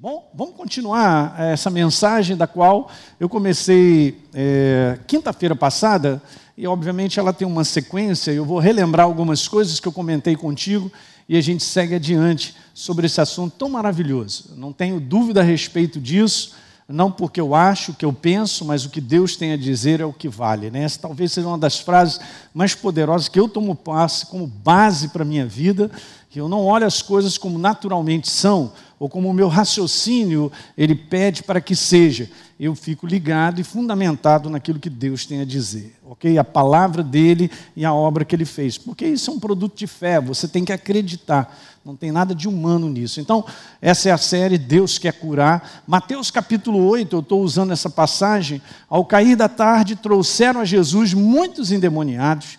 Bom, vamos continuar eh, essa mensagem da qual eu comecei é, quinta-feira passada, e obviamente ela tem uma sequência, eu vou relembrar algumas coisas que eu comentei contigo e a gente segue adiante sobre esse assunto tão maravilhoso. Não tenho dúvida a respeito disso, não porque eu acho, o que eu penso, mas o que Deus tem a dizer é o que vale. Né? Essa talvez seja uma das frases mais poderosas que eu tomo passe como base para a minha vida, que eu não olho as coisas como naturalmente são, ou como o meu raciocínio ele pede para que seja. Eu fico ligado e fundamentado naquilo que Deus tem a dizer, ok? A palavra dele e a obra que ele fez, porque isso é um produto de fé, você tem que acreditar, não tem nada de humano nisso. Então, essa é a série Deus quer curar. Mateus capítulo 8, eu estou usando essa passagem. Ao cair da tarde, trouxeram a Jesus muitos endemoniados.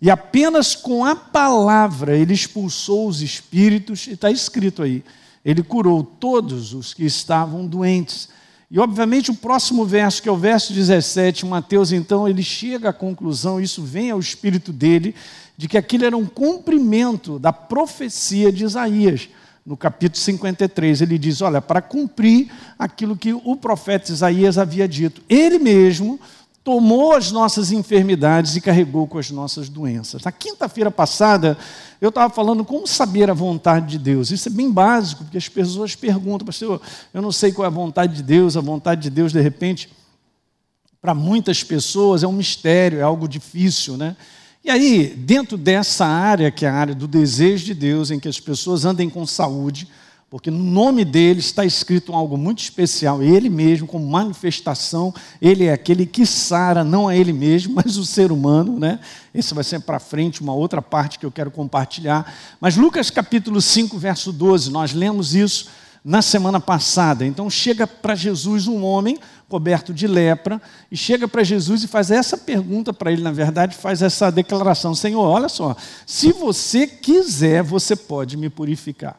E apenas com a palavra ele expulsou os espíritos, e está escrito aí, ele curou todos os que estavam doentes. E, obviamente, o próximo verso, que é o verso 17, Mateus, então, ele chega à conclusão, isso vem ao espírito dele, de que aquilo era um cumprimento da profecia de Isaías. No capítulo 53, ele diz: Olha, para cumprir aquilo que o profeta Isaías havia dito, ele mesmo tomou as nossas enfermidades e carregou com as nossas doenças. Na quinta-feira passada, eu estava falando como saber a vontade de Deus. Isso é bem básico, porque as pessoas perguntam, pastor, eu não sei qual é a vontade de Deus, a vontade de Deus, de repente, para muitas pessoas é um mistério, é algo difícil, né? E aí, dentro dessa área, que é a área do desejo de Deus, em que as pessoas andem com saúde, porque no nome dele está escrito algo muito especial. Ele mesmo, como manifestação, ele é aquele que sara, não a ele mesmo, mas o ser humano. Né? Esse vai ser para frente, uma outra parte que eu quero compartilhar. Mas Lucas capítulo 5, verso 12, nós lemos isso na semana passada. Então chega para Jesus um homem coberto de lepra e chega para Jesus e faz essa pergunta para ele, na verdade, faz essa declaração: Senhor, olha só, se você quiser, você pode me purificar.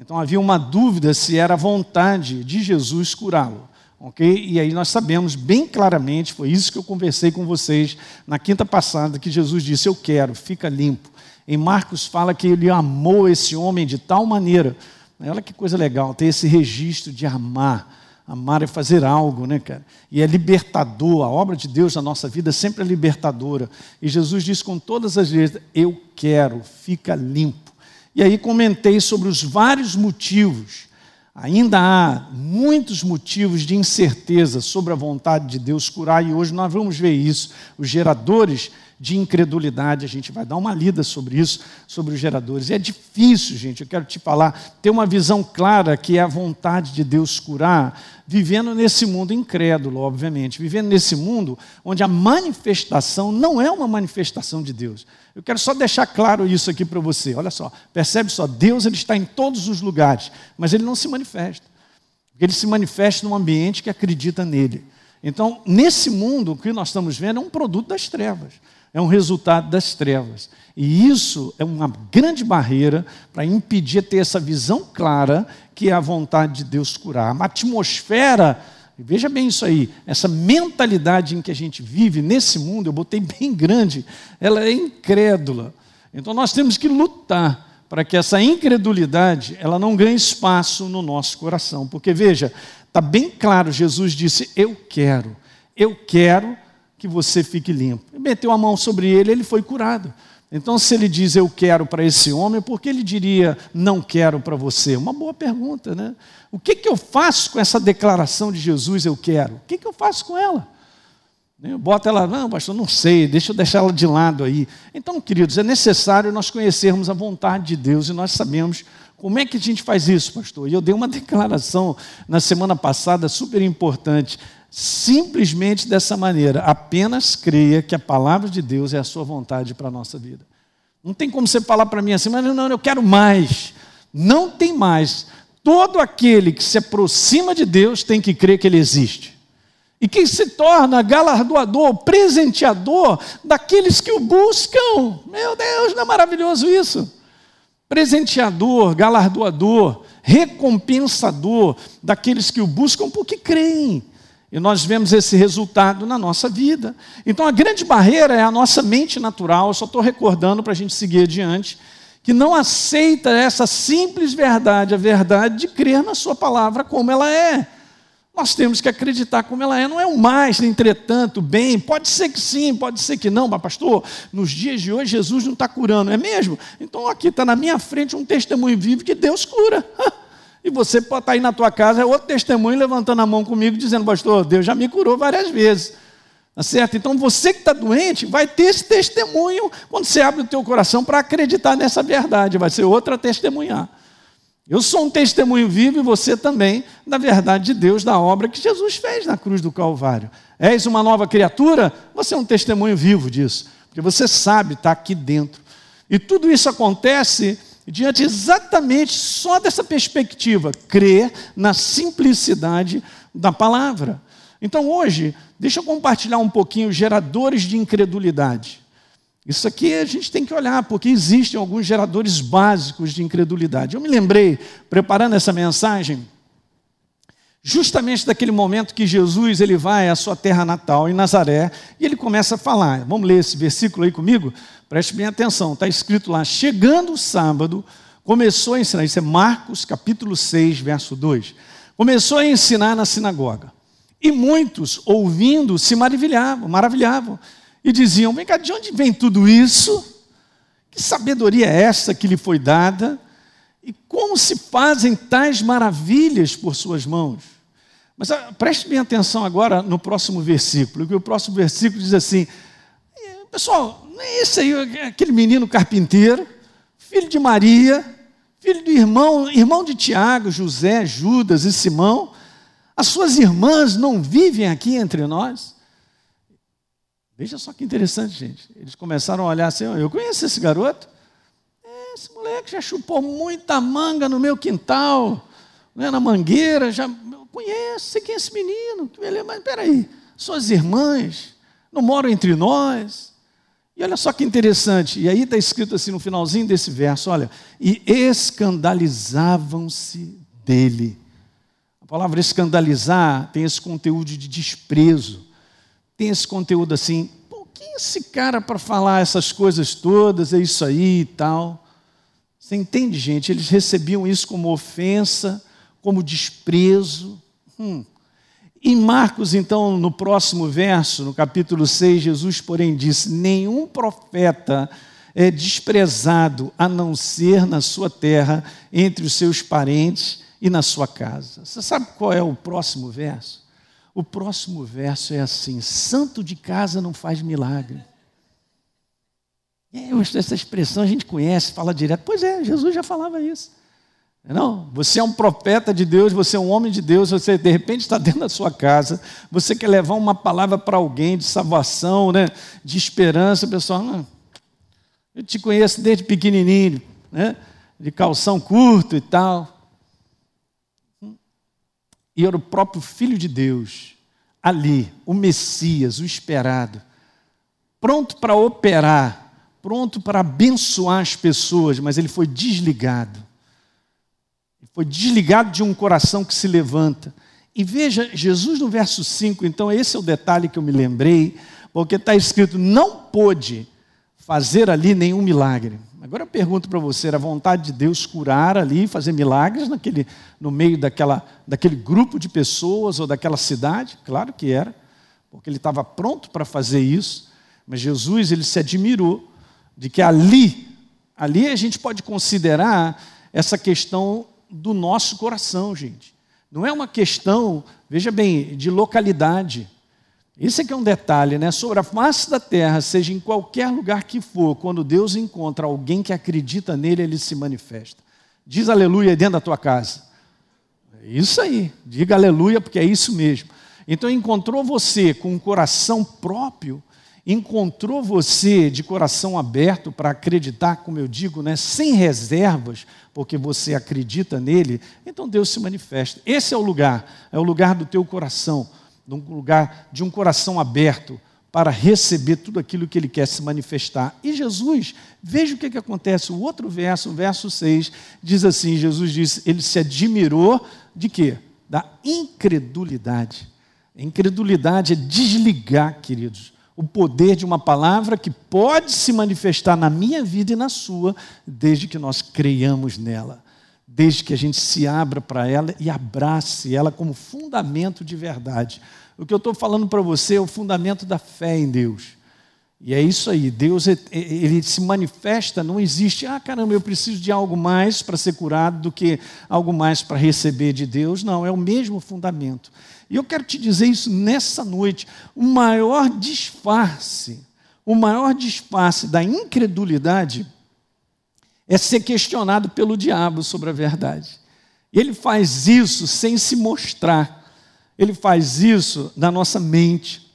Então havia uma dúvida se era vontade de Jesus curá-lo. ok? E aí nós sabemos bem claramente, foi isso que eu conversei com vocês na quinta passada, que Jesus disse: Eu quero, fica limpo. Em Marcos fala que ele amou esse homem de tal maneira. Olha que coisa legal, ter esse registro de amar. Amar é fazer algo, né, cara? E é libertador. A obra de Deus na nossa vida sempre é libertadora. E Jesus diz com todas as vezes: Eu quero, fica limpo. E aí comentei sobre os vários motivos. Ainda há muitos motivos de incerteza sobre a vontade de Deus curar, e hoje nós vamos ver isso. Os geradores de incredulidade, a gente vai dar uma lida sobre isso, sobre os geradores. E é difícil, gente, eu quero te falar, ter uma visão clara que é a vontade de Deus curar, vivendo nesse mundo incrédulo, obviamente, vivendo nesse mundo onde a manifestação não é uma manifestação de Deus. Eu quero só deixar claro isso aqui para você. Olha só, percebe só, Deus ele está em todos os lugares, mas ele não se manifesta. Ele se manifesta num ambiente que acredita nele. Então, nesse mundo, o que nós estamos vendo é um produto das trevas é um resultado das trevas. E isso é uma grande barreira para impedir ter essa visão clara que é a vontade de Deus curar. Uma atmosfera, veja bem isso aí, essa mentalidade em que a gente vive nesse mundo, eu botei bem grande, ela é incrédula. Então nós temos que lutar para que essa incredulidade ela não ganhe espaço no nosso coração. Porque veja, está bem claro, Jesus disse: Eu quero, eu quero que você fique limpo. E meteu a mão sobre ele, ele foi curado. Então, se ele diz eu quero para esse homem, por que ele diria não quero para você? Uma boa pergunta, né? O que, que eu faço com essa declaração de Jesus eu quero? O que, que eu faço com ela? Bota ela, não, pastor, não sei, deixa eu deixar ela de lado aí. Então, queridos, é necessário nós conhecermos a vontade de Deus e nós sabemos como é que a gente faz isso, pastor. E eu dei uma declaração na semana passada super importante simplesmente dessa maneira. Apenas creia que a palavra de Deus é a sua vontade para a nossa vida. Não tem como você falar para mim assim, mas não, eu quero mais. Não tem mais. Todo aquele que se aproxima de Deus tem que crer que Ele existe. E que se torna galardoador, presenteador daqueles que o buscam. Meu Deus, não é maravilhoso isso? Presenteador, galardoador, recompensador daqueles que o buscam porque creem. E nós vemos esse resultado na nossa vida. Então a grande barreira é a nossa mente natural. Eu só estou recordando para a gente seguir adiante que não aceita essa simples verdade, a verdade de crer na Sua palavra como ela é. Nós temos que acreditar como ela é, não é o mais, entretanto, bem. Pode ser que sim, pode ser que não, mas pastor, nos dias de hoje Jesus não está curando, é mesmo? Então aqui está na minha frente um testemunho vivo que Deus cura. E você pode estar tá aí na tua casa, é outro testemunho levantando a mão comigo, dizendo, pastor, Deus já me curou várias vezes. Tá certo? Então você que está doente vai ter esse testemunho quando você abre o teu coração para acreditar nessa verdade, vai ser outra testemunhar. Eu sou um testemunho vivo e você também da verdade de Deus, da obra que Jesus fez na cruz do Calvário. És uma nova criatura? Você é um testemunho vivo disso, porque você sabe, está aqui dentro. E tudo isso acontece diante exatamente só dessa perspectiva, crer na simplicidade da palavra. Então hoje, deixa eu compartilhar um pouquinho geradores de incredulidade. Isso aqui a gente tem que olhar, porque existem alguns geradores básicos de incredulidade. Eu me lembrei, preparando essa mensagem, justamente daquele momento que Jesus ele vai à sua terra natal, em Nazaré, e ele começa a falar. Vamos ler esse versículo aí comigo? Preste bem atenção, está escrito lá: chegando o sábado, começou a ensinar. Isso é Marcos capítulo 6, verso 2. Começou a ensinar na sinagoga. E muitos, ouvindo, se maravilhavam, maravilhavam. E diziam: Vem cá, de onde vem tudo isso? Que sabedoria é essa que lhe foi dada? E como se fazem tais maravilhas por suas mãos? Mas ah, preste bem atenção agora no próximo versículo, que o próximo versículo diz assim: Pessoal, não é esse aí, aquele menino carpinteiro, filho de Maria, filho do irmão, irmão de Tiago, José, Judas e Simão. As suas irmãs não vivem aqui entre nós? Veja só que interessante, gente. Eles começaram a olhar assim: eu conheço esse garoto. É, esse moleque já chupou muita manga no meu quintal, né, na mangueira. Já eu conheço, sei quem é esse menino. Beleza, mas peraí, suas irmãs não moram entre nós. E olha só que interessante, e aí está escrito assim no finalzinho desse verso: olha, e escandalizavam-se dele palavra escandalizar tem esse conteúdo de desprezo, tem esse conteúdo assim, pô, quem é esse cara para falar essas coisas todas, é isso aí e tal. Você entende, gente? Eles recebiam isso como ofensa, como desprezo. Hum. Em Marcos, então, no próximo verso, no capítulo 6, Jesus, porém, disse: Nenhum profeta é desprezado a não ser na sua terra, entre os seus parentes e na sua casa. Você sabe qual é o próximo verso? O próximo verso é assim: santo de casa não faz milagre. É, essa expressão a gente conhece, fala direto. Pois é, Jesus já falava isso. Não, você é um profeta de Deus, você é um homem de Deus, você de repente está dentro da sua casa, você quer levar uma palavra para alguém de salvação, né, de esperança, pessoal, não, eu te conheço desde pequenininho, né, de calção curto e tal e era o próprio Filho de Deus, ali, o Messias, o esperado, pronto para operar, pronto para abençoar as pessoas, mas ele foi desligado. Foi desligado de um coração que se levanta. E veja, Jesus no verso 5, então esse é o detalhe que eu me lembrei, porque está escrito: não pôde fazer ali nenhum milagre. Agora eu pergunto para você, era vontade de Deus curar ali, fazer milagres naquele, no meio daquela, daquele grupo de pessoas ou daquela cidade? Claro que era, porque ele estava pronto para fazer isso, mas Jesus ele se admirou de que ali, ali a gente pode considerar essa questão do nosso coração, gente. Não é uma questão, veja bem, de localidade. Isso aqui é um detalhe, né? Sobre a face da terra, seja em qualquer lugar que for, quando Deus encontra alguém que acredita nele, ele se manifesta. Diz aleluia dentro da tua casa. É isso aí, diga aleluia, porque é isso mesmo. Então encontrou você com um coração próprio, encontrou você de coração aberto para acreditar, como eu digo, né, sem reservas, porque você acredita nele, então Deus se manifesta. Esse é o lugar, é o lugar do teu coração num lugar de um coração aberto para receber tudo aquilo que ele quer se manifestar. E Jesus, veja o que, que acontece. O outro verso, o verso 6, diz assim: Jesus disse, ele se admirou de quê? Da incredulidade. Incredulidade é desligar, queridos, o poder de uma palavra que pode se manifestar na minha vida e na sua, desde que nós creiamos nela, desde que a gente se abra para ela e abrace ela como fundamento de verdade. O que eu estou falando para você é o fundamento da fé em Deus. E é isso aí, Deus ele se manifesta, não existe, ah caramba, eu preciso de algo mais para ser curado do que algo mais para receber de Deus. Não, é o mesmo fundamento. E eu quero te dizer isso nessa noite. O maior disfarce, o maior disfarce da incredulidade é ser questionado pelo diabo sobre a verdade. Ele faz isso sem se mostrar. Ele faz isso na nossa mente.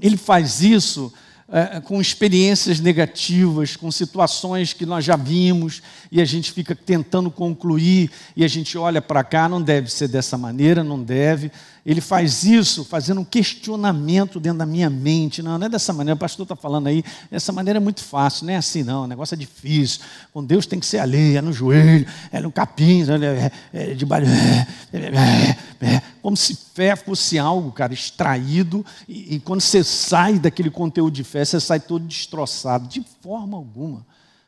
Ele faz isso é, com experiências negativas, com situações que nós já vimos e a gente fica tentando concluir e a gente olha para cá, não deve ser dessa maneira, não deve. Ele faz isso fazendo um questionamento dentro da minha mente. Não, não é dessa maneira, o pastor está falando aí, dessa maneira é muito fácil, não é assim não, o negócio é difícil. Com Deus tem que ser ali, é no joelho, é no capim, é, é, de baixo. É, é, é, como se fé fosse algo, cara, extraído, e, e quando você sai daquele conteúdo de fé, você sai todo destroçado. De forma alguma.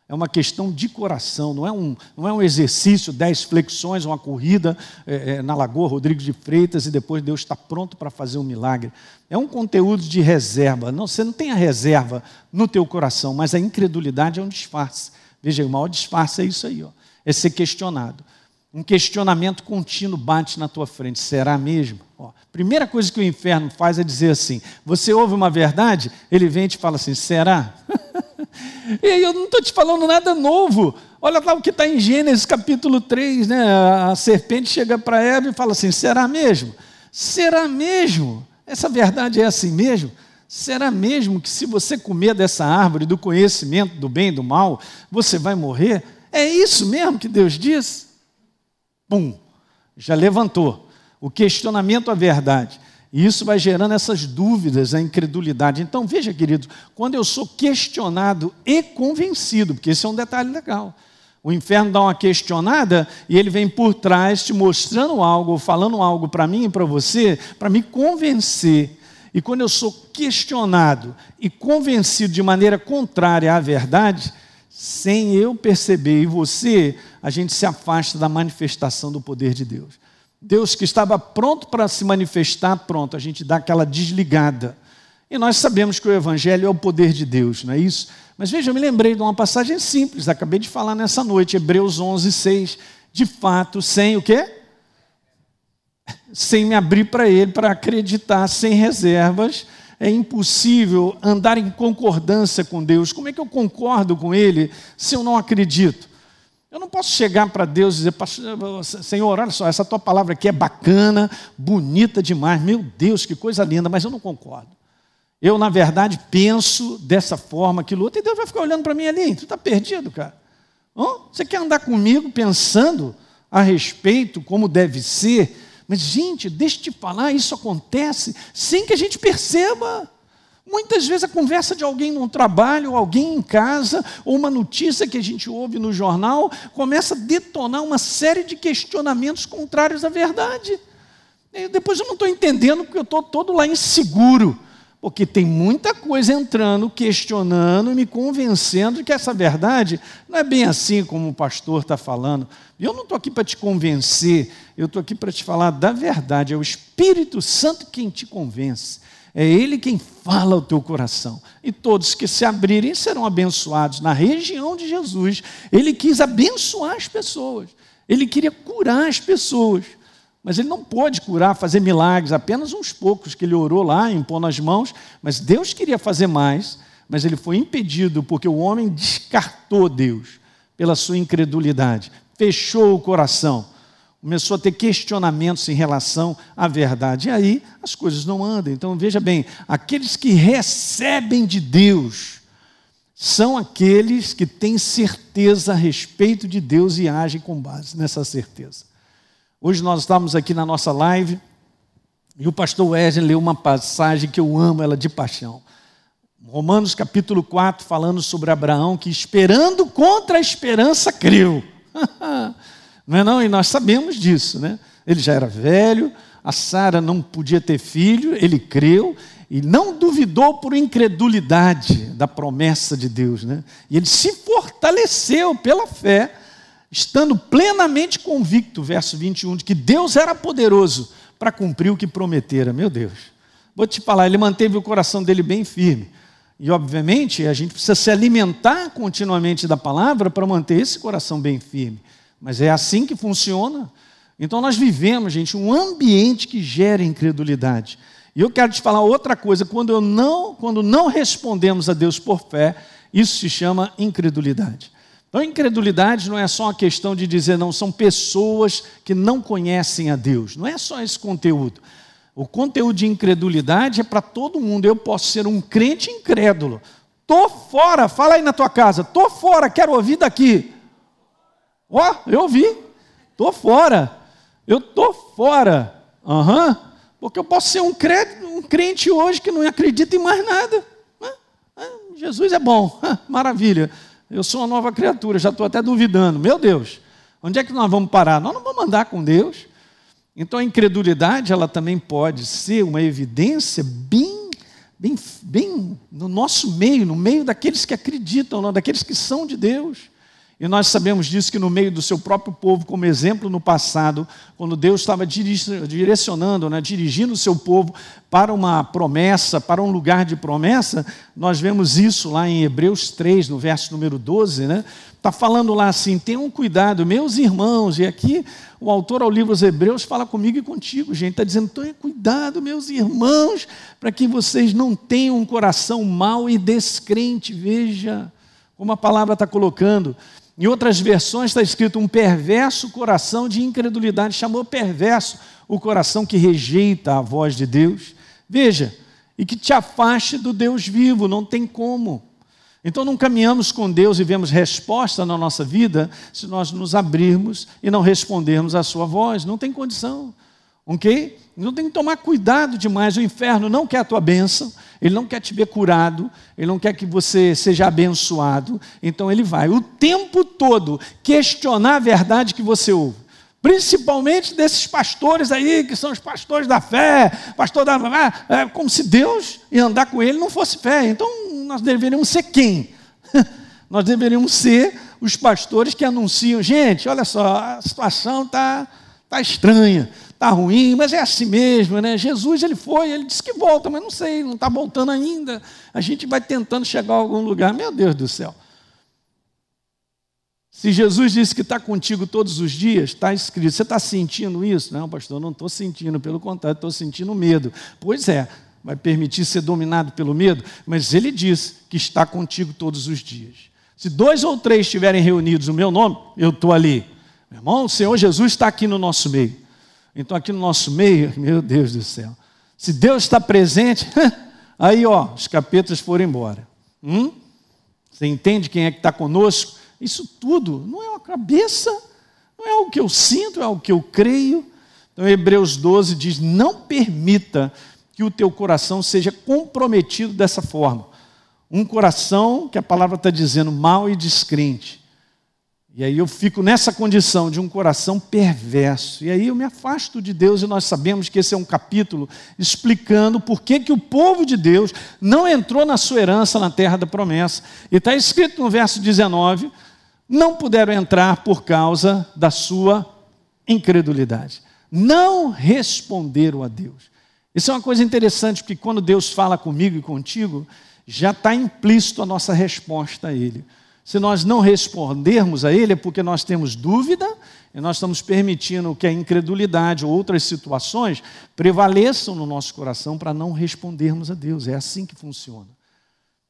É uma questão de coração, não é um, não é um exercício, dez flexões, uma corrida é, é, na Lagoa Rodrigues de Freitas e depois Deus está pronto para fazer um milagre. É um conteúdo de reserva. Não, você não tem a reserva no teu coração, mas a incredulidade é um disfarce. Veja, o maior disfarce é isso aí, ó, é ser questionado. Um questionamento contínuo bate na tua frente. Será mesmo? Ó, primeira coisa que o inferno faz é dizer assim: você ouve uma verdade, ele vem e te fala assim: será? E aí eu não estou te falando nada novo. Olha lá o que está em Gênesis capítulo 3, né? A serpente chega para Eva e fala assim: será mesmo? Será mesmo? Essa verdade é assim mesmo? Será mesmo que se você comer dessa árvore do conhecimento do bem e do mal, você vai morrer? É isso mesmo que Deus diz? Pum, já levantou. O questionamento à verdade. E isso vai gerando essas dúvidas, a incredulidade. Então, veja, querido, quando eu sou questionado e convencido, porque esse é um detalhe legal. O inferno dá uma questionada e ele vem por trás te mostrando algo, falando algo para mim e para você, para me convencer. E quando eu sou questionado e convencido de maneira contrária à verdade, sem eu perceber e você, a gente se afasta da manifestação do poder de Deus. Deus que estava pronto para se manifestar, pronto, a gente dá aquela desligada. E nós sabemos que o Evangelho é o poder de Deus, não é isso? Mas veja, eu me lembrei de uma passagem simples, acabei de falar nessa noite, Hebreus 11, 6. De fato, sem o quê? Sem me abrir para Ele, para acreditar, sem reservas, é impossível andar em concordância com Deus. Como é que eu concordo com Ele se eu não acredito? Eu não posso chegar para Deus e dizer, Senhor, olha só, essa tua palavra aqui é bacana, bonita demais, meu Deus, que coisa linda, mas eu não concordo. Eu, na verdade, penso dessa forma, aquilo outro, e Deus vai ficar olhando para mim ali, tu está perdido, cara. Você quer andar comigo pensando a respeito como deve ser? Mas, gente, deixa eu te falar, isso acontece sem que a gente perceba. Muitas vezes a conversa de alguém no trabalho, alguém em casa, ou uma notícia que a gente ouve no jornal, começa a detonar uma série de questionamentos contrários à verdade. E depois eu não estou entendendo porque eu estou todo lá inseguro. Porque tem muita coisa entrando, questionando, me convencendo de que essa verdade não é bem assim como o pastor está falando. E eu não estou aqui para te convencer, eu estou aqui para te falar da verdade. É o Espírito Santo quem te convence. É Ele quem fala ao teu coração. E todos que se abrirem serão abençoados. Na região de Jesus, Ele quis abençoar as pessoas. Ele queria curar as pessoas. Mas ele não pôde curar, fazer milagres, apenas uns poucos que ele orou lá, impôs as mãos. Mas Deus queria fazer mais, mas ele foi impedido porque o homem descartou Deus pela sua incredulidade, fechou o coração começou a ter questionamentos em relação à verdade. E aí as coisas não andam. Então veja bem: aqueles que recebem de Deus são aqueles que têm certeza a respeito de Deus e agem com base nessa certeza. Hoje nós estamos aqui na nossa live e o pastor Wesley leu uma passagem que eu amo ela de paixão. Romanos capítulo 4, falando sobre Abraão, que esperando contra a esperança creu. Não é não? E nós sabemos disso, né? ele já era velho, a Sara não podia ter filho, ele creu e não duvidou por incredulidade da promessa de Deus, né? E ele se fortaleceu pela fé, estando plenamente convicto, verso 21, de que Deus era poderoso para cumprir o que prometera. Meu Deus. Vou te falar, ele manteve o coração dele bem firme. E, obviamente, a gente precisa se alimentar continuamente da palavra para manter esse coração bem firme. Mas é assim que funciona. Então, nós vivemos, gente, um ambiente que gera incredulidade. E eu quero te falar outra coisa: quando, eu não, quando não respondemos a Deus por fé, isso se chama incredulidade. Então, incredulidade não é só uma questão de dizer, não, são pessoas que não conhecem a Deus. Não é só esse conteúdo. O conteúdo de incredulidade é para todo mundo. Eu posso ser um crente incrédulo. Tô fora, fala aí na tua casa. Tô fora, quero ouvir daqui. Ó, oh, eu ouvi. Tô fora. Eu tô fora. Aham. Uhum. Porque eu posso ser um crente, um crente hoje que não acredita em mais nada. Jesus é bom, maravilha. Eu sou uma nova criatura, já estou até duvidando. Meu Deus, onde é que nós vamos parar? Nós não vamos andar com Deus. Então a incredulidade ela também pode ser uma evidência bem, bem, bem no nosso meio, no meio daqueles que acreditam, daqueles que são de Deus. E nós sabemos disso que no meio do seu próprio povo, como exemplo no passado, quando Deus estava direcionando, né, dirigindo o seu povo para uma promessa, para um lugar de promessa, nós vemos isso lá em Hebreus 3, no verso número 12, né? Está falando lá assim: tenham cuidado, meus irmãos, e aqui o autor ao livro dos Hebreus fala comigo e contigo, gente, está dizendo: tenham cuidado, meus irmãos, para que vocês não tenham um coração mau e descrente, veja como a palavra está colocando. Em outras versões está escrito um perverso coração de incredulidade, chamou perverso o coração que rejeita a voz de Deus. Veja, e que te afaste do Deus vivo, não tem como. Então não caminhamos com Deus e vemos resposta na nossa vida se nós nos abrirmos e não respondermos à sua voz, não tem condição. Ok? Então tem que tomar cuidado demais. O inferno não quer a tua bênção, ele não quer te ver curado, ele não quer que você seja abençoado. Então ele vai o tempo todo questionar a verdade que você ouve. Principalmente desses pastores aí, que são os pastores da fé, pastor da. É, como se Deus e andar com ele não fosse fé. Então nós deveríamos ser quem? nós deveríamos ser os pastores que anunciam: gente, olha só, a situação está tá estranha está ruim, mas é assim mesmo, né? Jesus, ele foi, ele disse que volta, mas não sei, não está voltando ainda. A gente vai tentando chegar a algum lugar. Meu Deus do céu. Se Jesus disse que está contigo todos os dias, está escrito. Você está sentindo isso? Não, pastor, não estou sentindo, pelo contrário, estou sentindo medo. Pois é, vai permitir ser dominado pelo medo, mas ele diz que está contigo todos os dias. Se dois ou três estiverem reunidos no meu nome, eu estou ali. Meu irmão, o Senhor Jesus está aqui no nosso meio. Então, aqui no nosso meio, meu Deus do céu, se Deus está presente, aí, ó, os capetas foram embora. Hum? Você entende quem é que está conosco? Isso tudo não é uma cabeça, não é o que eu sinto, é o que eu creio. Então, Hebreus 12 diz: Não permita que o teu coração seja comprometido dessa forma. Um coração que a palavra está dizendo mal e descrente. E aí eu fico nessa condição de um coração perverso. E aí eu me afasto de Deus e nós sabemos que esse é um capítulo explicando por que, que o povo de Deus não entrou na sua herança na terra da promessa. E está escrito no verso 19: não puderam entrar por causa da sua incredulidade. Não responderam a Deus. Isso é uma coisa interessante, porque quando Deus fala comigo e contigo, já está implícito a nossa resposta a Ele. Se nós não respondermos a Ele, é porque nós temos dúvida e nós estamos permitindo que a incredulidade ou outras situações prevaleçam no nosso coração para não respondermos a Deus. É assim que funciona.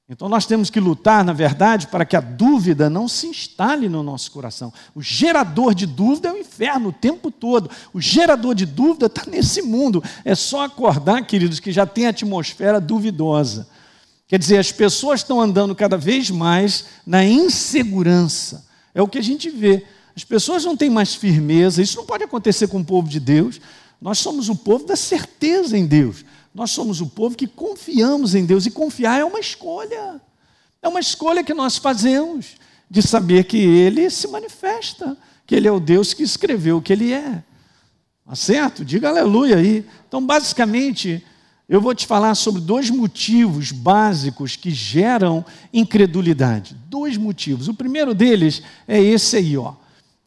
Então nós temos que lutar, na verdade, para que a dúvida não se instale no nosso coração. O gerador de dúvida é o inferno o tempo todo. O gerador de dúvida está nesse mundo. É só acordar, queridos, que já tem atmosfera duvidosa. Quer dizer, as pessoas estão andando cada vez mais na insegurança. É o que a gente vê. As pessoas não têm mais firmeza. Isso não pode acontecer com o povo de Deus. Nós somos o povo da certeza em Deus. Nós somos o povo que confiamos em Deus. E confiar é uma escolha. É uma escolha que nós fazemos de saber que Ele se manifesta, que Ele é o Deus que escreveu o que Ele é. Tá certo? Diga aleluia aí. Então, basicamente, eu vou te falar sobre dois motivos básicos que geram incredulidade. Dois motivos. O primeiro deles é esse aí, ó.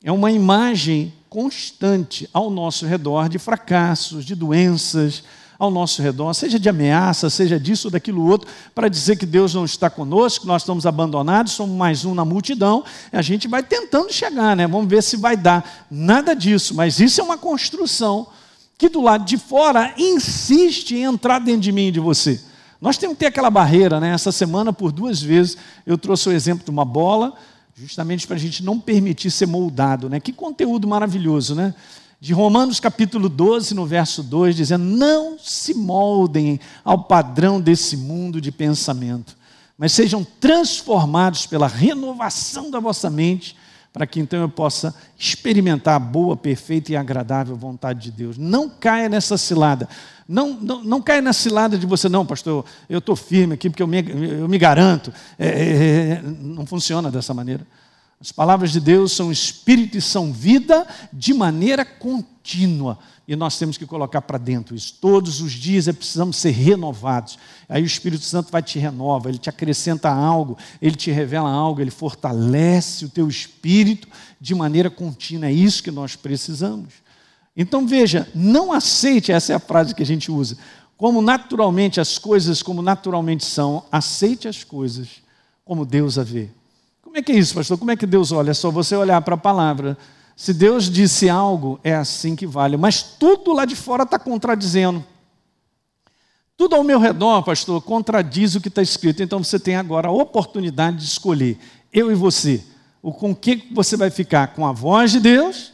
É uma imagem constante ao nosso redor de fracassos, de doenças, ao nosso redor, seja de ameaça, seja disso daquilo outro, para dizer que Deus não está conosco, nós estamos abandonados, somos mais um na multidão, a gente vai tentando chegar, né? Vamos ver se vai dar. Nada disso, mas isso é uma construção que do lado de fora insiste em entrar dentro de mim e de você. Nós temos que ter aquela barreira, né? Essa semana, por duas vezes, eu trouxe o exemplo de uma bola, justamente para a gente não permitir ser moldado, né? Que conteúdo maravilhoso, né? de Romanos capítulo 12, no verso 2, dizendo: Não se moldem ao padrão desse mundo de pensamento, mas sejam transformados pela renovação da vossa mente, para que então eu possa experimentar a boa, perfeita e agradável vontade de Deus. Não caia nessa cilada. Não, não, não caia na cilada de você, não, pastor, eu estou firme aqui porque eu me, eu me garanto. É, é, é, não funciona dessa maneira. As palavras de Deus são espírito e são vida de maneira contínua. E nós temos que colocar para dentro isso. Todos os dias é precisamos ser renovados. Aí o Espírito Santo vai te renova, ele te acrescenta algo, ele te revela algo, ele fortalece o teu espírito de maneira contínua. É isso que nós precisamos. Então veja, não aceite, essa é a frase que a gente usa, como naturalmente as coisas como naturalmente são, aceite as coisas como Deus a vê. Como é que é isso, pastor? Como é que Deus olha? É só você olhar para a palavra. Se Deus disse algo, é assim que vale. Mas tudo lá de fora está contradizendo. Tudo ao meu redor, pastor, contradiz o que está escrito. Então você tem agora a oportunidade de escolher, eu e você, o com que você vai ficar? Com a voz de Deus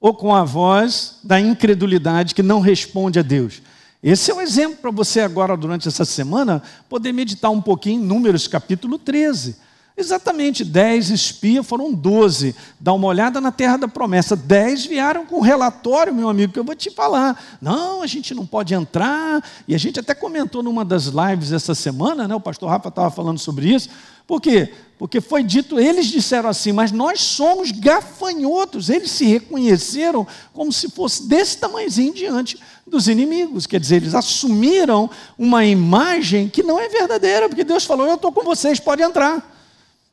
ou com a voz da incredulidade que não responde a Deus? Esse é um exemplo para você agora, durante essa semana, poder meditar um pouquinho em Números capítulo 13. Exatamente, dez espias foram doze. Dá uma olhada na terra da promessa. Dez vieram com relatório, meu amigo, que eu vou te falar. Não, a gente não pode entrar. E a gente até comentou numa das lives essa semana, né? O pastor Rafa estava falando sobre isso. Por quê? Porque foi dito, eles disseram assim, mas nós somos gafanhotos. Eles se reconheceram como se fosse desse tamanhozinho diante dos inimigos. Quer dizer, eles assumiram uma imagem que não é verdadeira, porque Deus falou: Eu estou com vocês, pode entrar.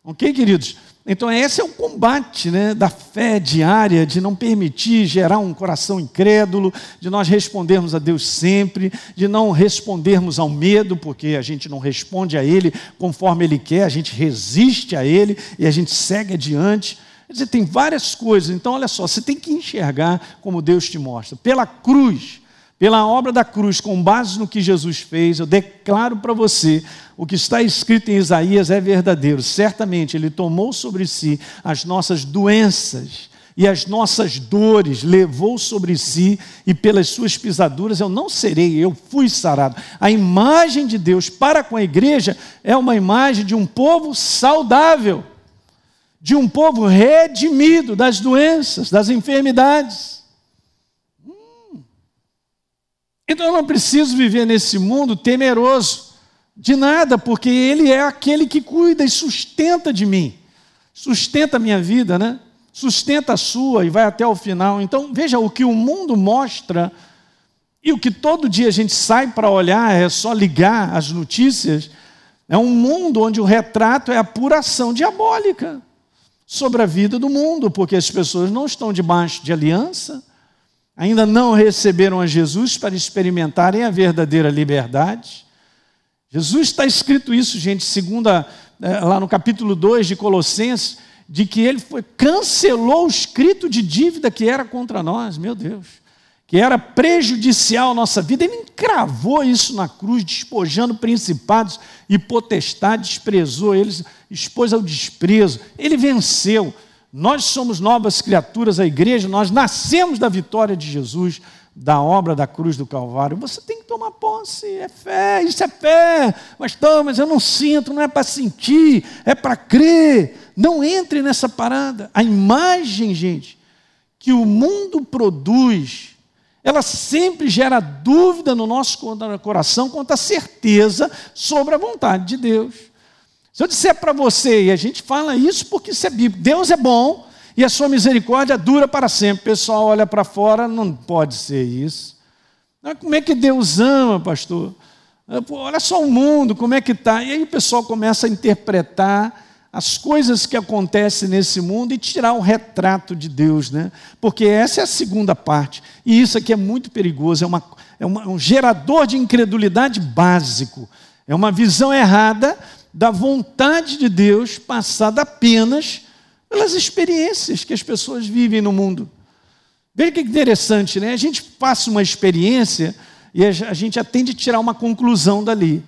Ok, queridos? Então, esse é o combate né, da fé diária, de não permitir gerar um coração incrédulo, de nós respondermos a Deus sempre, de não respondermos ao medo, porque a gente não responde a Ele conforme Ele quer, a gente resiste a Ele e a gente segue adiante. Quer dizer, tem várias coisas. Então, olha só, você tem que enxergar como Deus te mostra. Pela cruz, pela obra da cruz, com base no que Jesus fez, eu declaro para você: o que está escrito em Isaías é verdadeiro. Certamente Ele tomou sobre si as nossas doenças e as nossas dores, levou sobre si, e pelas suas pisaduras eu não serei, eu fui sarado. A imagem de Deus para com a igreja é uma imagem de um povo saudável, de um povo redimido das doenças, das enfermidades. Então eu não preciso viver nesse mundo temeroso de nada, porque Ele é aquele que cuida e sustenta de mim, sustenta a minha vida, né? Sustenta a sua e vai até o final. Então veja o que o mundo mostra e o que todo dia a gente sai para olhar é só ligar as notícias. É um mundo onde o retrato é a apuração diabólica sobre a vida do mundo, porque as pessoas não estão debaixo de aliança ainda não receberam a Jesus para experimentarem a verdadeira liberdade. Jesus está escrito isso, gente, segunda, eh, lá no capítulo 2 de Colossenses, de que ele foi, cancelou o escrito de dívida que era contra nós, meu Deus, que era prejudicial à nossa vida, ele encravou isso na cruz, despojando principados e potestades, desprezou eles, expôs ao desprezo, ele venceu. Nós somos novas criaturas, a igreja, nós nascemos da vitória de Jesus, da obra da cruz do Calvário. Você tem que tomar posse, é fé, isso é fé. Mas, mas eu não sinto, não é para sentir, é para crer. Não entre nessa parada. A imagem, gente, que o mundo produz, ela sempre gera dúvida no nosso coração quanto à certeza sobre a vontade de Deus. Se eu disser para você, e a gente fala isso porque isso é bíblico, Deus é bom e a sua misericórdia dura para sempre. O pessoal olha para fora, não pode ser isso. Como é que Deus ama, pastor? Olha só o mundo, como é que está. E aí o pessoal começa a interpretar as coisas que acontecem nesse mundo e tirar o retrato de Deus, né? Porque essa é a segunda parte. E isso aqui é muito perigoso, é, uma, é uma, um gerador de incredulidade básico. É uma visão errada da vontade de Deus passada apenas pelas experiências que as pessoas vivem no mundo. Veja que interessante, né? A gente passa uma experiência e a gente atende a tirar uma conclusão dali.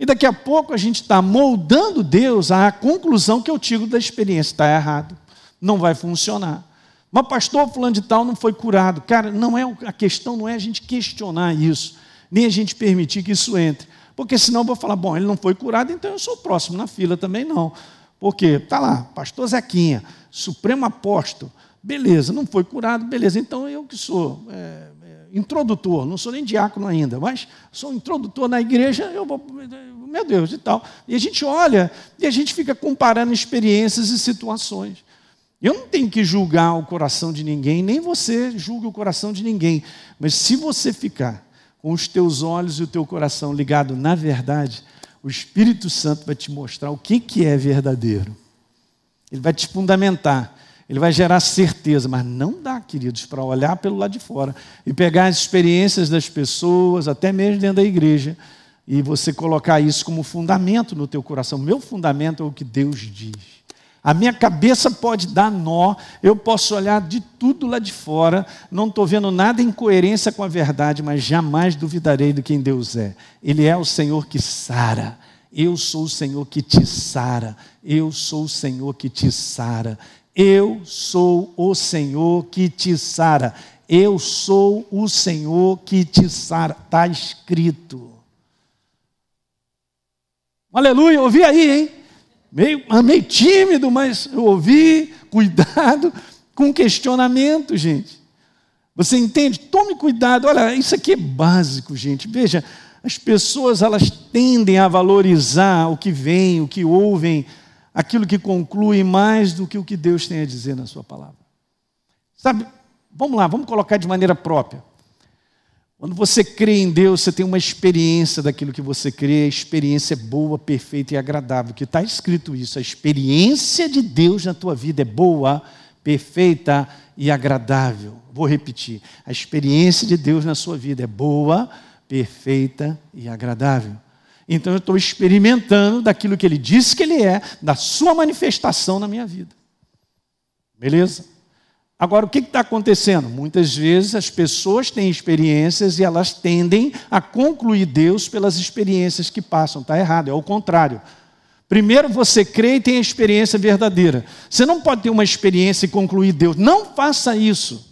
E daqui a pouco a gente está moldando Deus à conclusão que eu tiro da experiência. Está errado. Não vai funcionar. Mas pastor fulano de tal não foi curado. Cara, não é a questão não é a gente questionar isso, nem a gente permitir que isso entre. Porque senão eu vou falar, bom, ele não foi curado, então eu sou o próximo na fila também não. Porque está lá, pastor Zequinha, supremo apóstolo, beleza, não foi curado, beleza, então eu que sou é, introdutor, não sou nem diácono ainda, mas sou introdutor na igreja, eu vou, meu Deus, e tal. E a gente olha e a gente fica comparando experiências e situações. Eu não tenho que julgar o coração de ninguém, nem você julga o coração de ninguém. Mas se você ficar com os teus olhos e o teu coração ligado na verdade, o Espírito Santo vai te mostrar o que, que é verdadeiro. Ele vai te fundamentar. Ele vai gerar certeza, mas não dá, queridos, para olhar pelo lado de fora e pegar as experiências das pessoas, até mesmo dentro da igreja, e você colocar isso como fundamento no teu coração. Meu fundamento é o que Deus diz. A minha cabeça pode dar nó, eu posso olhar de tudo lá de fora, não estou vendo nada em coerência com a verdade, mas jamais duvidarei do quem Deus é. Ele é o Senhor que sara. Eu sou o Senhor que te sara. Eu sou o Senhor que te sara. Eu sou o Senhor que te sara. Eu sou o Senhor que te sara. Está escrito. Aleluia, ouvi aí, hein? Meio, meio tímido, mas eu ouvi. Cuidado com questionamento, gente. Você entende? Tome cuidado. Olha, isso aqui é básico, gente. Veja, as pessoas elas tendem a valorizar o que vem, o que ouvem aquilo que conclui mais do que o que Deus tem a dizer na Sua palavra. Sabe, vamos lá, vamos colocar de maneira própria. Quando você crê em Deus, você tem uma experiência daquilo que você crê, a experiência é boa, perfeita e agradável, que está escrito isso. A experiência de Deus na tua vida é boa, perfeita e agradável. Vou repetir. A experiência de Deus na sua vida é boa, perfeita e agradável. Então eu estou experimentando daquilo que ele disse que ele é, da sua manifestação na minha vida. Beleza? Agora, o que está acontecendo? Muitas vezes as pessoas têm experiências e elas tendem a concluir Deus pelas experiências que passam. Está errado, é o contrário. Primeiro você crê e tem a experiência verdadeira. Você não pode ter uma experiência e concluir Deus. Não faça isso.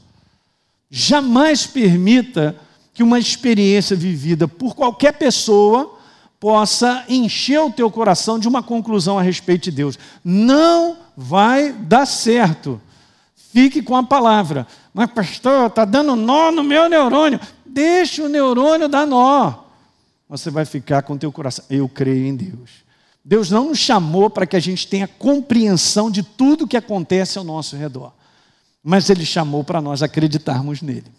Jamais permita que uma experiência vivida por qualquer pessoa possa encher o teu coração de uma conclusão a respeito de Deus. Não vai dar certo. Fique com a palavra. Mas, pastor, está dando nó no meu neurônio. Deixa o neurônio dar nó. Você vai ficar com o teu coração. Eu creio em Deus. Deus não nos chamou para que a gente tenha compreensão de tudo que acontece ao nosso redor. Mas Ele chamou para nós acreditarmos nele.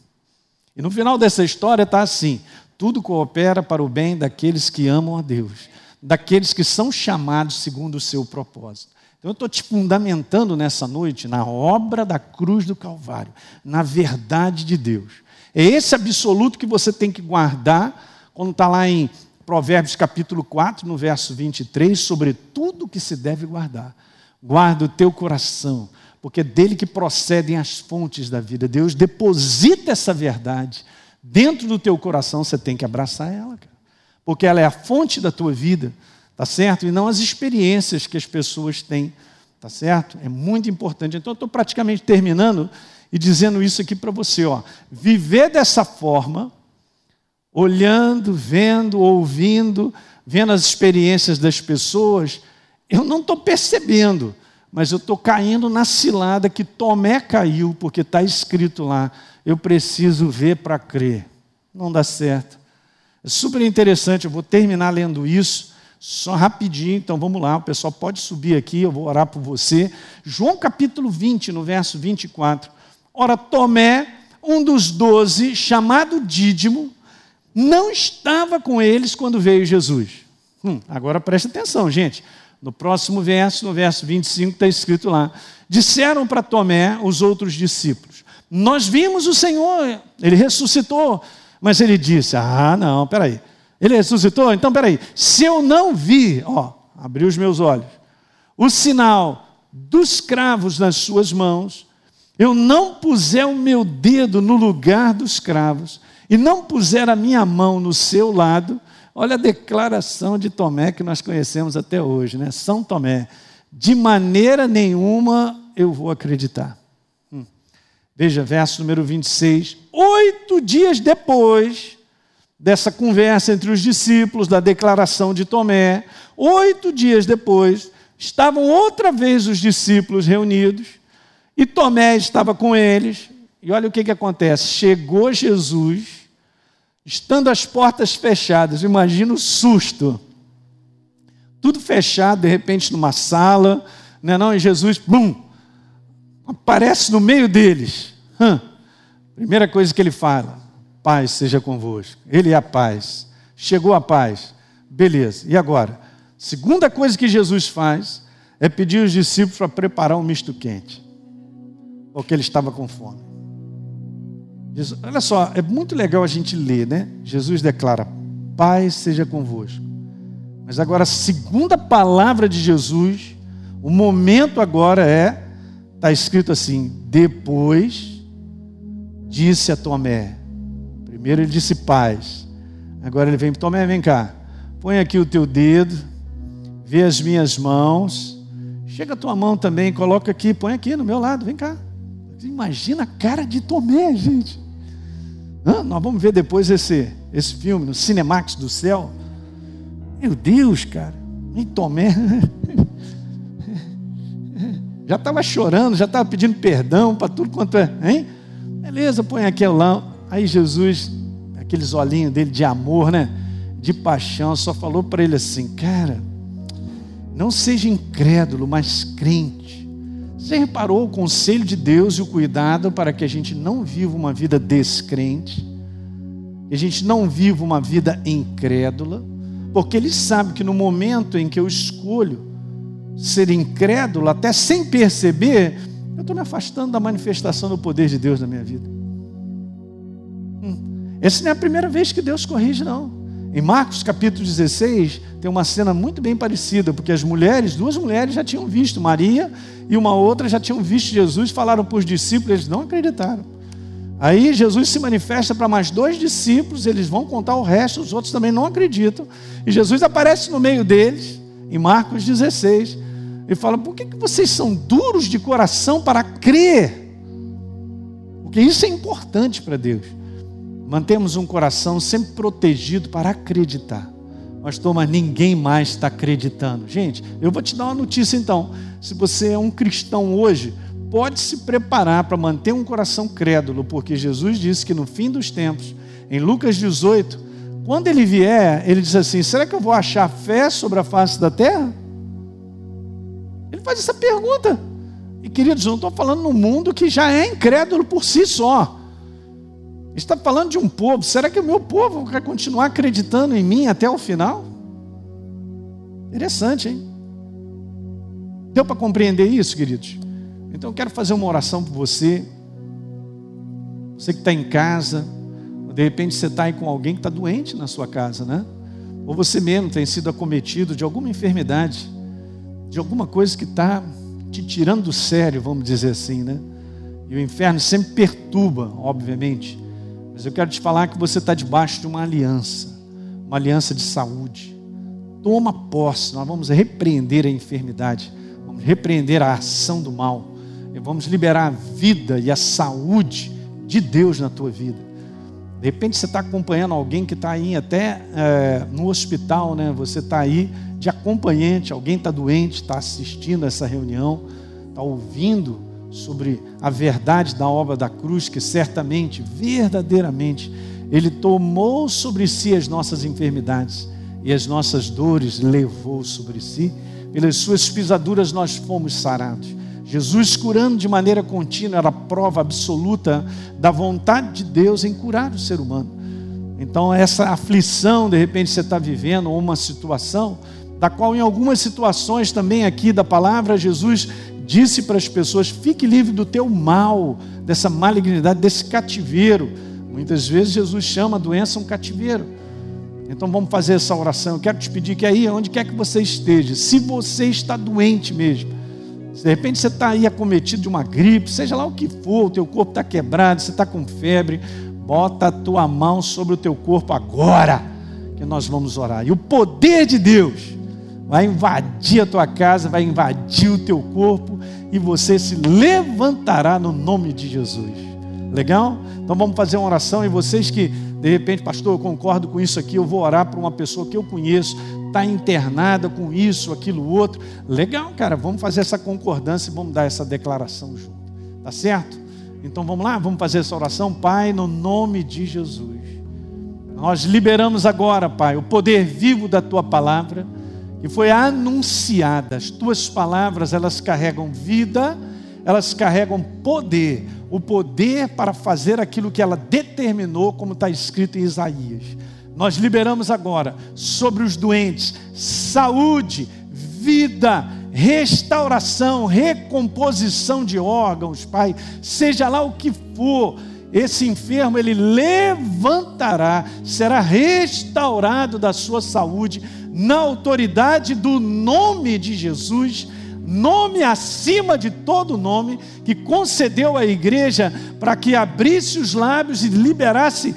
E no final dessa história está assim: tudo coopera para o bem daqueles que amam a Deus, daqueles que são chamados segundo o seu propósito. Então, eu estou te fundamentando nessa noite na obra da cruz do Calvário, na verdade de Deus. É esse absoluto que você tem que guardar quando está lá em Provérbios capítulo 4, no verso 23, sobre tudo que se deve guardar. Guarda o teu coração, porque é dele que procedem as fontes da vida. Deus deposita essa verdade dentro do teu coração, você tem que abraçar ela, cara. Porque ela é a fonte da tua vida, tá certo? E não as experiências que as pessoas têm, tá certo? É muito importante. Então, estou praticamente terminando e dizendo isso aqui para você, ó. Viver dessa forma, olhando, vendo, ouvindo, vendo as experiências das pessoas, eu não estou percebendo, mas eu estou caindo na cilada que Tomé caiu, porque está escrito lá: eu preciso ver para crer. Não dá certo. É super interessante, eu vou terminar lendo isso, Só rapidinho, então vamos lá, o pessoal pode subir aqui, eu vou orar por você. João capítulo 20, no verso 24. Ora, Tomé, um dos doze, chamado Dídimo, não estava com eles quando veio Jesus. Hum, agora preste atenção, gente. No próximo verso, no verso 25, está escrito lá: Disseram para Tomé os outros discípulos: Nós vimos o Senhor, ele ressuscitou. Mas ele disse: Ah, não, peraí. Ele ressuscitou? Então peraí. Se eu não vi, ó, abri os meus olhos, o sinal dos cravos nas suas mãos, eu não puser o meu dedo no lugar dos cravos, e não puser a minha mão no seu lado, olha a declaração de Tomé que nós conhecemos até hoje, né? São Tomé, de maneira nenhuma eu vou acreditar. Hum. Veja, verso número 26. Oito dias depois dessa conversa entre os discípulos, da declaração de Tomé, oito dias depois, estavam outra vez os discípulos reunidos, e Tomé estava com eles, e olha o que, que acontece: chegou Jesus estando as portas fechadas, imagina o susto. Tudo fechado, de repente, numa sala, né, não? E Jesus, bum, aparece no meio deles. Hum. Primeira coisa que ele fala: paz seja convosco. Ele é a paz. Chegou a paz. Beleza. E agora? Segunda coisa que Jesus faz é pedir aos discípulos para preparar um misto quente, porque ele estava com fome. Jesus, olha só, é muito legal a gente ler, né? Jesus declara: Paz seja convosco. Mas agora, a segunda palavra de Jesus, o momento agora é, está escrito assim: depois disse a Tomé. Primeiro ele disse paz. Agora ele vem, Tomé, vem cá. Põe aqui o teu dedo, vê as minhas mãos. Chega a tua mão também, coloca aqui, põe aqui no meu lado, vem cá. Imagina a cara de Tomé, gente. Hã? Nós vamos ver depois esse, esse filme no Cinemax do céu. Meu Deus, cara. Nem Tomé. Já estava chorando, já estava pedindo perdão para tudo quanto é. Hein? Beleza, põe aqui lá. Aí Jesus, aqueles olhinhos dele de amor, né? De paixão, só falou para ele assim: Cara, não seja incrédulo, mas crente. Você reparou o conselho de Deus e o cuidado para que a gente não viva uma vida descrente, que a gente não viva uma vida incrédula, porque Ele sabe que no momento em que eu escolho ser incrédulo, até sem perceber, eu estou me afastando da manifestação do poder de Deus na minha vida. Essa não é a primeira vez que Deus corrige, não. Em Marcos capítulo 16, tem uma cena muito bem parecida, porque as mulheres, duas mulheres já tinham visto, Maria e uma outra já tinham visto Jesus, falaram para os discípulos, eles não acreditaram. Aí Jesus se manifesta para mais dois discípulos, eles vão contar o resto, os outros também não acreditam. E Jesus aparece no meio deles, em Marcos 16, e fala: Por que, que vocês são duros de coração para crer? Porque isso é importante para Deus. Mantemos um coração sempre protegido para acreditar. Mas toma, ninguém mais está acreditando. Gente, eu vou te dar uma notícia então. Se você é um cristão hoje, pode se preparar para manter um coração crédulo, porque Jesus disse que no fim dos tempos, em Lucas 18, quando ele vier, ele diz assim: será que eu vou achar fé sobre a face da terra? Ele faz essa pergunta. E queridos, eu não estou falando no mundo que já é incrédulo por si só está falando de um povo. Será que o meu povo vai continuar acreditando em mim até o final? Interessante, hein? Deu para compreender isso, queridos? Então eu quero fazer uma oração por você. Você que está em casa, de repente você está aí com alguém que está doente na sua casa, né? Ou você mesmo tem sido acometido de alguma enfermidade, de alguma coisa que está te tirando do sério, vamos dizer assim, né? E o inferno sempre perturba, obviamente, mas eu quero te falar que você está debaixo de uma aliança, uma aliança de saúde. Toma posse, nós vamos repreender a enfermidade, vamos repreender a ação do mal, vamos liberar a vida e a saúde de Deus na tua vida. De repente você está acompanhando alguém que está aí até é, no hospital, né? Você está aí de acompanhante, alguém está doente, está assistindo essa reunião, está ouvindo sobre a verdade da obra da cruz, que certamente, verdadeiramente, Ele tomou sobre si as nossas enfermidades e as nossas dores levou sobre si. Pelas suas pisaduras nós fomos sarados. Jesus curando de maneira contínua era prova absoluta da vontade de Deus em curar o ser humano. Então, essa aflição, de repente, você está vivendo, ou uma situação, da qual em algumas situações também aqui da palavra, Jesus disse para as pessoas: fique livre do teu mal, dessa malignidade, desse cativeiro. Muitas vezes Jesus chama a doença um cativeiro. Então vamos fazer essa oração. Eu quero te pedir que aí, onde quer que você esteja, se você está doente mesmo, se de repente você está aí acometido de uma gripe, seja lá o que for, o teu corpo está quebrado, você está com febre, bota a tua mão sobre o teu corpo agora, que nós vamos orar. E o poder de Deus vai invadir a tua casa, vai invadir o teu corpo e você se levantará no nome de Jesus. Legal? Então vamos fazer uma oração e vocês que de repente, pastor, eu concordo com isso aqui, eu vou orar para uma pessoa que eu conheço, está internada com isso, aquilo, outro. Legal, cara, vamos fazer essa concordância e vamos dar essa declaração junto. Tá certo? Então vamos lá, vamos fazer essa oração, Pai, no nome de Jesus. Nós liberamos agora, Pai, o poder vivo da tua palavra que foi anunciada. As tuas palavras, elas carregam vida, elas carregam poder, o poder para fazer aquilo que ela determinou, como está escrito em Isaías. Nós liberamos agora sobre os doentes saúde, vida, restauração, recomposição de órgãos, Pai, seja lá o que for, esse enfermo ele levantará, será restaurado da sua saúde na autoridade do nome de Jesus, nome acima de todo nome, que concedeu à igreja para que abrisse os lábios e liberasse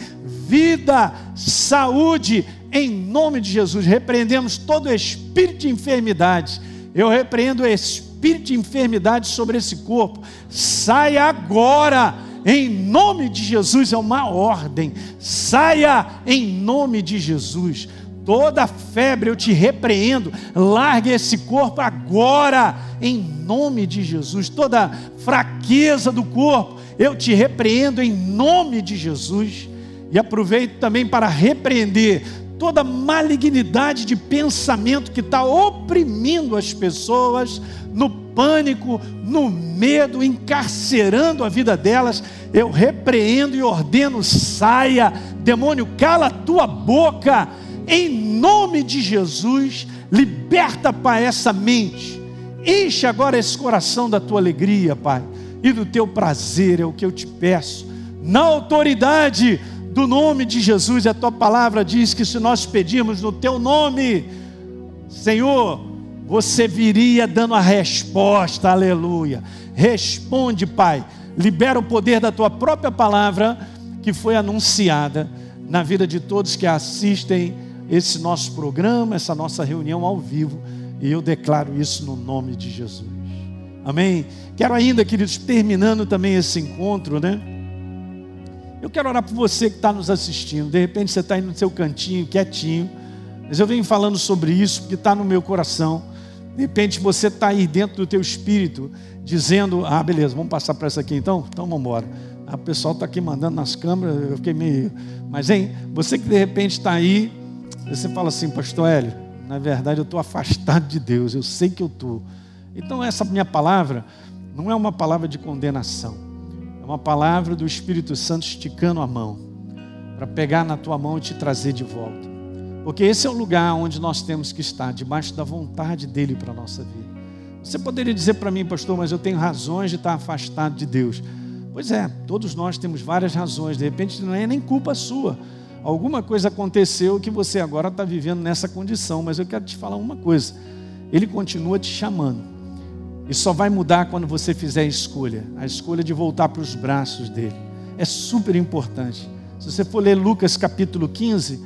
vida, saúde, em nome de Jesus. Repreendemos todo espírito de enfermidade. Eu repreendo o espírito de enfermidade sobre esse corpo. Saia agora em nome de Jesus, é uma ordem. Saia em nome de Jesus. Toda febre eu te repreendo, largue esse corpo agora, em nome de Jesus. Toda fraqueza do corpo eu te repreendo em nome de Jesus. E aproveito também para repreender toda malignidade de pensamento que está oprimindo as pessoas, no pânico, no medo, encarcerando a vida delas. Eu repreendo e ordeno: saia, demônio, cala a tua boca em nome de Jesus, liberta, Pai, essa mente. Enche agora esse coração da tua alegria, Pai, e do teu prazer, é o que eu te peço. Na autoridade do nome de Jesus, a tua palavra diz que se nós pedirmos no teu nome, Senhor, você viria dando a resposta, aleluia. Responde, Pai, libera o poder da tua própria palavra que foi anunciada na vida de todos que assistem esse nosso programa, essa nossa reunião ao vivo, e eu declaro isso no nome de Jesus. Amém? Quero ainda, queridos, terminando também esse encontro, né? Eu quero orar por você que está nos assistindo. De repente você está aí no seu cantinho, quietinho. Mas eu venho falando sobre isso porque está no meu coração. De repente você está aí dentro do teu espírito, dizendo: Ah, beleza, vamos passar para essa aqui então? Então vamos embora. Ah, o pessoal está aqui mandando nas câmeras, eu fiquei meio. Mas, hein, você que de repente está aí você fala assim, pastor Hélio, na verdade eu estou afastado de Deus, eu sei que eu estou. Então essa minha palavra não é uma palavra de condenação, é uma palavra do Espírito Santo esticando a mão, para pegar na tua mão e te trazer de volta. Porque esse é o lugar onde nós temos que estar, debaixo da vontade dEle para a nossa vida. Você poderia dizer para mim, pastor, mas eu tenho razões de estar afastado de Deus. Pois é, todos nós temos várias razões, de repente não é nem culpa sua Alguma coisa aconteceu que você agora está vivendo nessa condição, mas eu quero te falar uma coisa: Ele continua te chamando, e só vai mudar quando você fizer a escolha a escolha de voltar para os braços dele. É super importante. Se você for ler Lucas capítulo 15,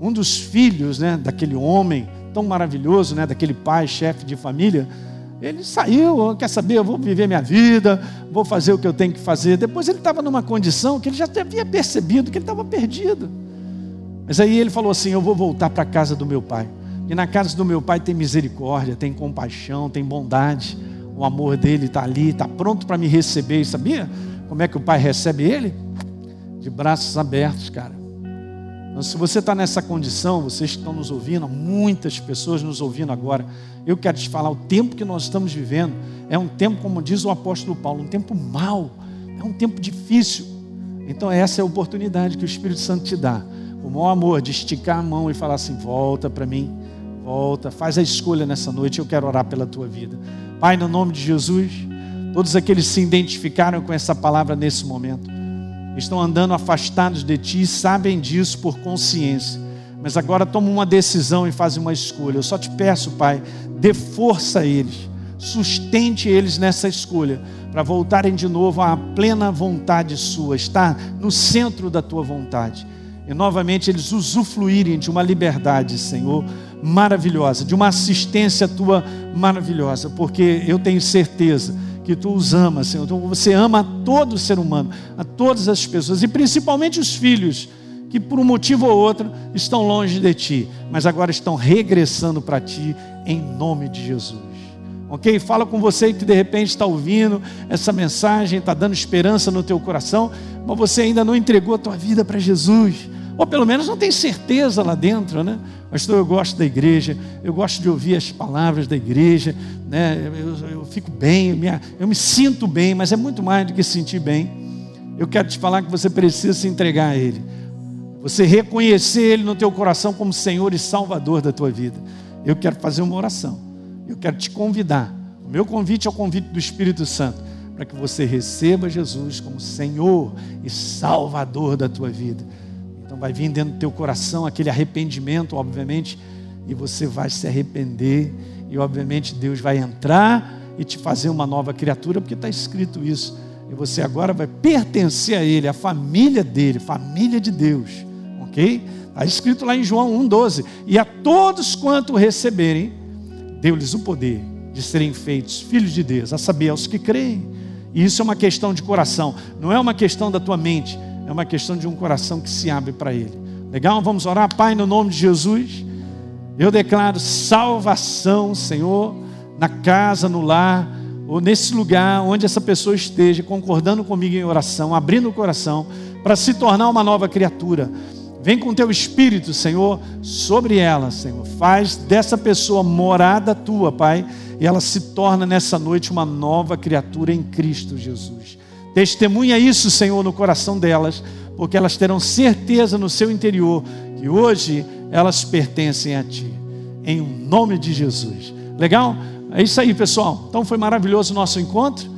um dos filhos né, daquele homem tão maravilhoso, né, daquele pai, chefe de família, ele saiu, quer saber, eu vou viver minha vida, vou fazer o que eu tenho que fazer. Depois ele estava numa condição que ele já havia percebido que ele estava perdido. Mas aí ele falou assim: Eu vou voltar para a casa do meu pai. E na casa do meu pai tem misericórdia, tem compaixão, tem bondade. O amor dele está ali, está pronto para me receber. E sabia como é que o pai recebe ele? De braços abertos, cara. Então, se você está nessa condição, vocês estão nos ouvindo, muitas pessoas nos ouvindo agora, eu quero te falar: o tempo que nós estamos vivendo é um tempo, como diz o apóstolo Paulo, um tempo mau, é um tempo difícil. Então, essa é a oportunidade que o Espírito Santo te dá, o maior amor, de esticar a mão e falar assim: volta para mim, volta, faz a escolha nessa noite, eu quero orar pela tua vida. Pai, no nome de Jesus, todos aqueles que se identificaram com essa palavra nesse momento, estão andando afastados de ti, sabem disso por consciência, mas agora tomam uma decisão e fazem uma escolha. Eu só te peço, Pai, dê força a eles, sustente eles nessa escolha, para voltarem de novo à plena vontade sua, estar no centro da tua vontade. E novamente eles usufruírem de uma liberdade, Senhor, maravilhosa, de uma assistência tua maravilhosa, porque eu tenho certeza que tu os amas, Senhor. Então você ama a todo ser humano, a todas as pessoas, e principalmente os filhos, que por um motivo ou outro estão longe de ti, mas agora estão regressando para ti, em nome de Jesus. Ok? Fala com você que de repente está ouvindo essa mensagem, está dando esperança no teu coração, mas você ainda não entregou a tua vida para Jesus ou pelo menos não tem certeza lá dentro, né? Pastor, eu gosto da igreja, eu gosto de ouvir as palavras da igreja, né? eu, eu fico bem, eu me, eu me sinto bem, mas é muito mais do que sentir bem. Eu quero te falar que você precisa se entregar a Ele, você reconhecer Ele no teu coração como Senhor e Salvador da tua vida. Eu quero fazer uma oração, eu quero te convidar. O meu convite é o convite do Espírito Santo, para que você receba Jesus como Senhor e Salvador da tua vida. Vai vir dentro do teu coração aquele arrependimento, obviamente, e você vai se arrepender, e obviamente Deus vai entrar e te fazer uma nova criatura, porque está escrito isso. E você agora vai pertencer a Ele, a família dele, família de Deus, ok? Está escrito lá em João 1,12: E a todos quanto receberem, deu-lhes o poder de serem feitos filhos de Deus, a saber, aos que creem. E isso é uma questão de coração, não é uma questão da tua mente, é uma questão de um coração que se abre para Ele. Legal? Vamos orar, Pai, no nome de Jesus. Eu declaro salvação, Senhor, na casa, no lar, ou nesse lugar onde essa pessoa esteja, concordando comigo em oração, abrindo o coração, para se tornar uma nova criatura. Vem com teu espírito, Senhor, sobre ela, Senhor. Faz dessa pessoa morada tua, Pai, e ela se torna nessa noite uma nova criatura em Cristo Jesus. Testemunha isso, Senhor, no coração delas, porque elas terão certeza no seu interior que hoje elas pertencem a Ti. Em nome de Jesus. Legal? É isso aí, pessoal. Então foi maravilhoso o nosso encontro.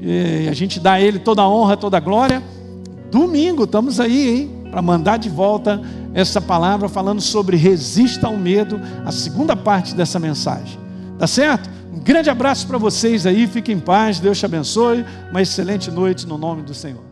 E a gente dá a Ele toda a honra, toda a glória. Domingo, estamos aí, hein? Para mandar de volta essa palavra falando sobre resista ao medo, a segunda parte dessa mensagem. Tá certo? Um grande abraço para vocês aí, fiquem em paz, Deus te abençoe. Uma excelente noite no nome do Senhor.